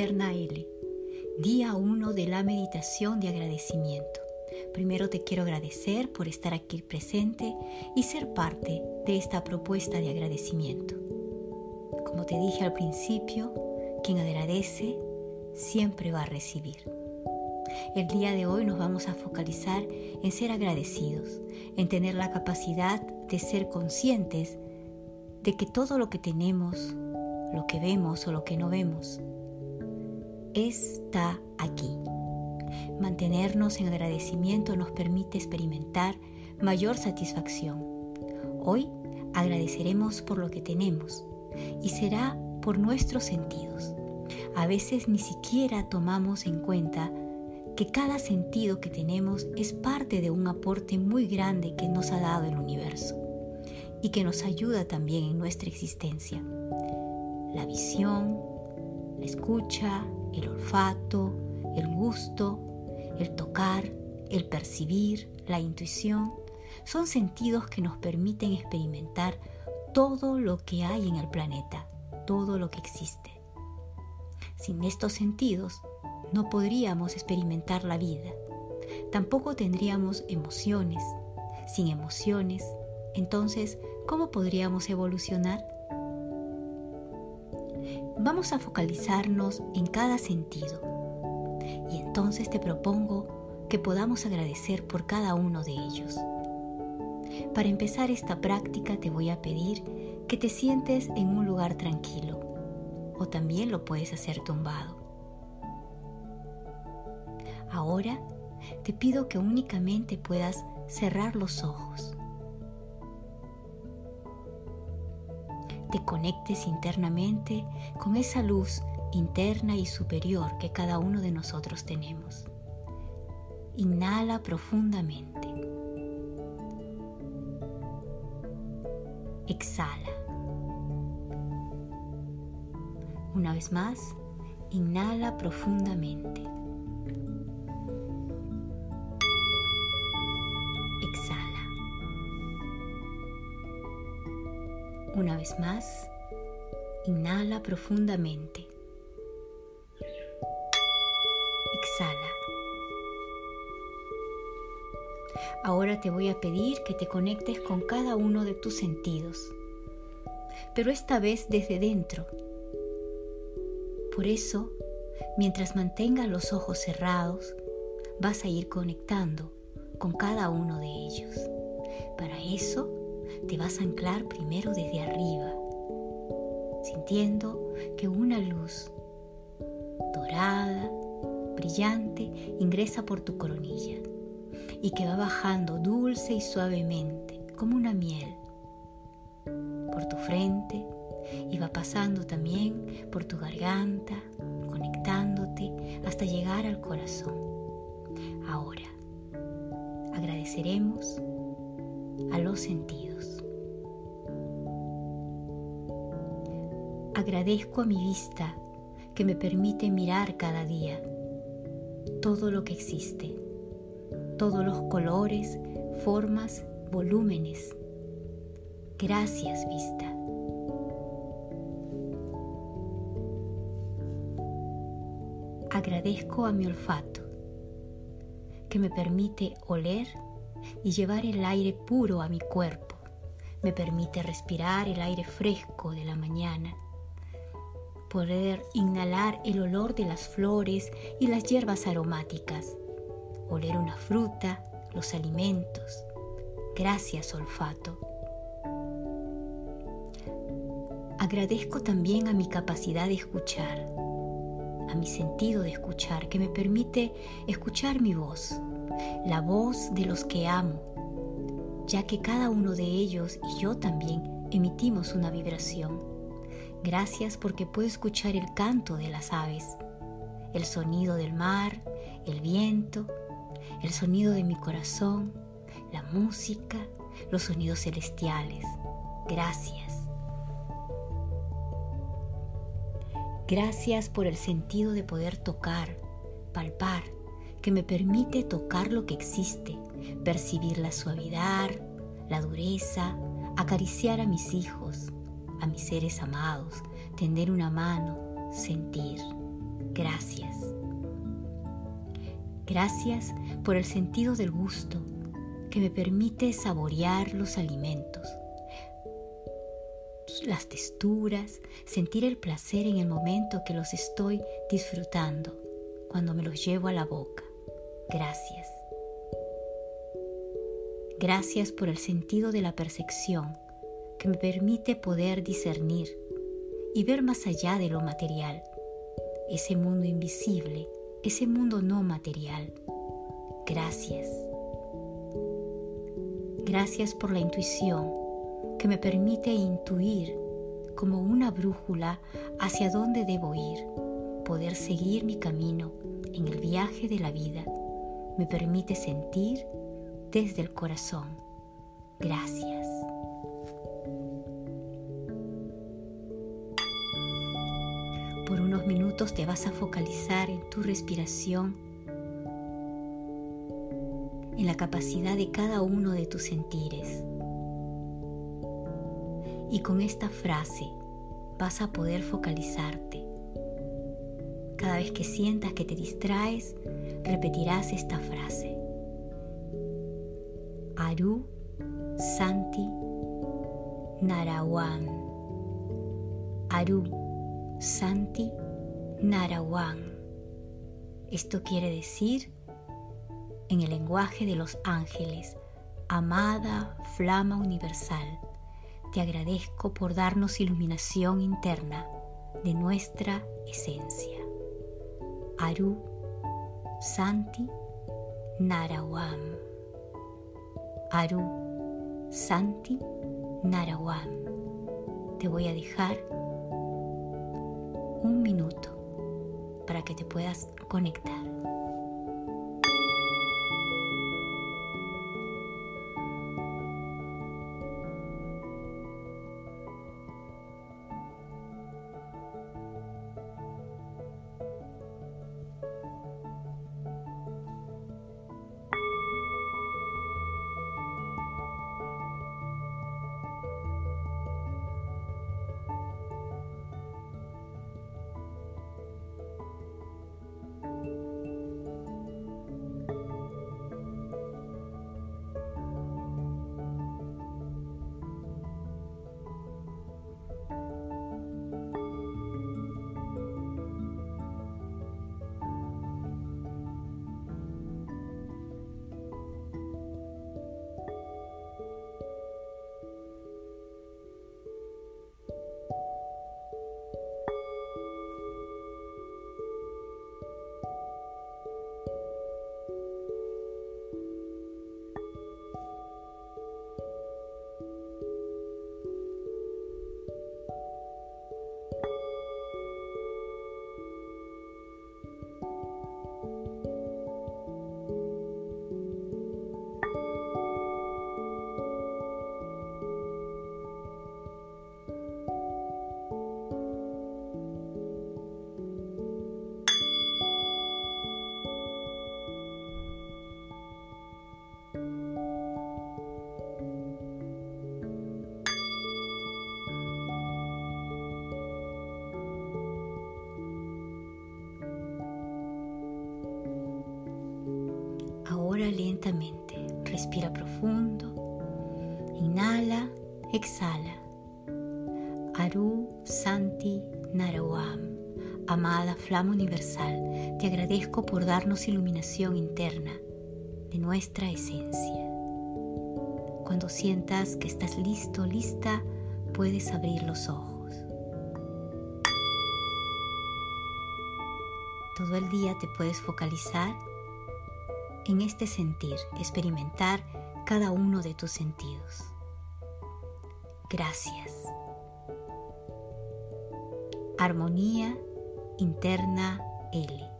L, día 1 de la meditación de agradecimiento. Primero te quiero agradecer por estar aquí presente y ser parte de esta propuesta de agradecimiento. Como te dije al principio, quien agradece siempre va a recibir. El día de hoy nos vamos a focalizar en ser agradecidos, en tener la capacidad de ser conscientes de que todo lo que tenemos, lo que vemos o lo que no vemos, está aquí. Mantenernos en agradecimiento nos permite experimentar mayor satisfacción. Hoy agradeceremos por lo que tenemos y será por nuestros sentidos. A veces ni siquiera tomamos en cuenta que cada sentido que tenemos es parte de un aporte muy grande que nos ha dado el universo y que nos ayuda también en nuestra existencia. La visión, la escucha, el olfato, el gusto, el tocar, el percibir, la intuición, son sentidos que nos permiten experimentar todo lo que hay en el planeta, todo lo que existe. Sin estos sentidos, no podríamos experimentar la vida. Tampoco tendríamos emociones. Sin emociones, entonces, ¿cómo podríamos evolucionar? Vamos a focalizarnos en cada sentido. Y entonces te propongo que podamos agradecer por cada uno de ellos. Para empezar esta práctica te voy a pedir que te sientes en un lugar tranquilo o también lo puedes hacer tumbado. Ahora te pido que únicamente puedas cerrar los ojos. Te conectes internamente con esa luz interna y superior que cada uno de nosotros tenemos. Inhala profundamente. Exhala. Una vez más, inhala profundamente. Una vez más, inhala profundamente. Exhala. Ahora te voy a pedir que te conectes con cada uno de tus sentidos, pero esta vez desde dentro. Por eso, mientras mantengas los ojos cerrados, vas a ir conectando con cada uno de ellos. Para eso, te vas a anclar primero desde arriba, sintiendo que una luz dorada, brillante, ingresa por tu coronilla y que va bajando dulce y suavemente, como una miel, por tu frente y va pasando también por tu garganta, conectándote hasta llegar al corazón. Ahora, agradeceremos a los sentidos. Agradezco a mi vista que me permite mirar cada día todo lo que existe, todos los colores, formas, volúmenes. Gracias vista. Agradezco a mi olfato que me permite oler y llevar el aire puro a mi cuerpo. Me permite respirar el aire fresco de la mañana, poder inhalar el olor de las flores y las hierbas aromáticas, oler una fruta, los alimentos. Gracias, olfato. Agradezco también a mi capacidad de escuchar, a mi sentido de escuchar, que me permite escuchar mi voz, la voz de los que amo, ya que cada uno de ellos y yo también emitimos una vibración. Gracias porque puedo escuchar el canto de las aves, el sonido del mar, el viento, el sonido de mi corazón, la música, los sonidos celestiales. Gracias. Gracias por el sentido de poder tocar, palpar, que me permite tocar lo que existe, percibir la suavidad, la dureza, acariciar a mis hijos, a mis seres amados, tender una mano, sentir. Gracias. Gracias por el sentido del gusto que me permite saborear los alimentos, las texturas, sentir el placer en el momento que los estoy disfrutando, cuando me los llevo a la boca. Gracias. Gracias por el sentido de la percepción que me permite poder discernir y ver más allá de lo material, ese mundo invisible, ese mundo no material. Gracias. Gracias por la intuición que me permite intuir como una brújula hacia dónde debo ir, poder seguir mi camino en el viaje de la vida. Me permite sentir desde el corazón. Gracias. Por unos minutos te vas a focalizar en tu respiración en la capacidad de cada uno de tus sentires. Y con esta frase vas a poder focalizarte. Cada vez que sientas que te distraes, repetirás esta frase. Aru Santi Narawan. Aru Santi Narawan. Esto quiere decir en el lenguaje de los ángeles, amada flama universal, te agradezco por darnos iluminación interna de nuestra esencia. Aru Santi Narawam. Aru Santi Narawam. Te voy a dejar un minuto para que te puedas conectar. Lentamente. Respira profundo. Inhala, exhala. Aru Santi Narawam. Amada Flama Universal, te agradezco por darnos iluminación interna de nuestra esencia. Cuando sientas que estás listo, lista, puedes abrir los ojos. Todo el día te puedes focalizar en este sentir, experimentar cada uno de tus sentidos. Gracias. Armonía interna L.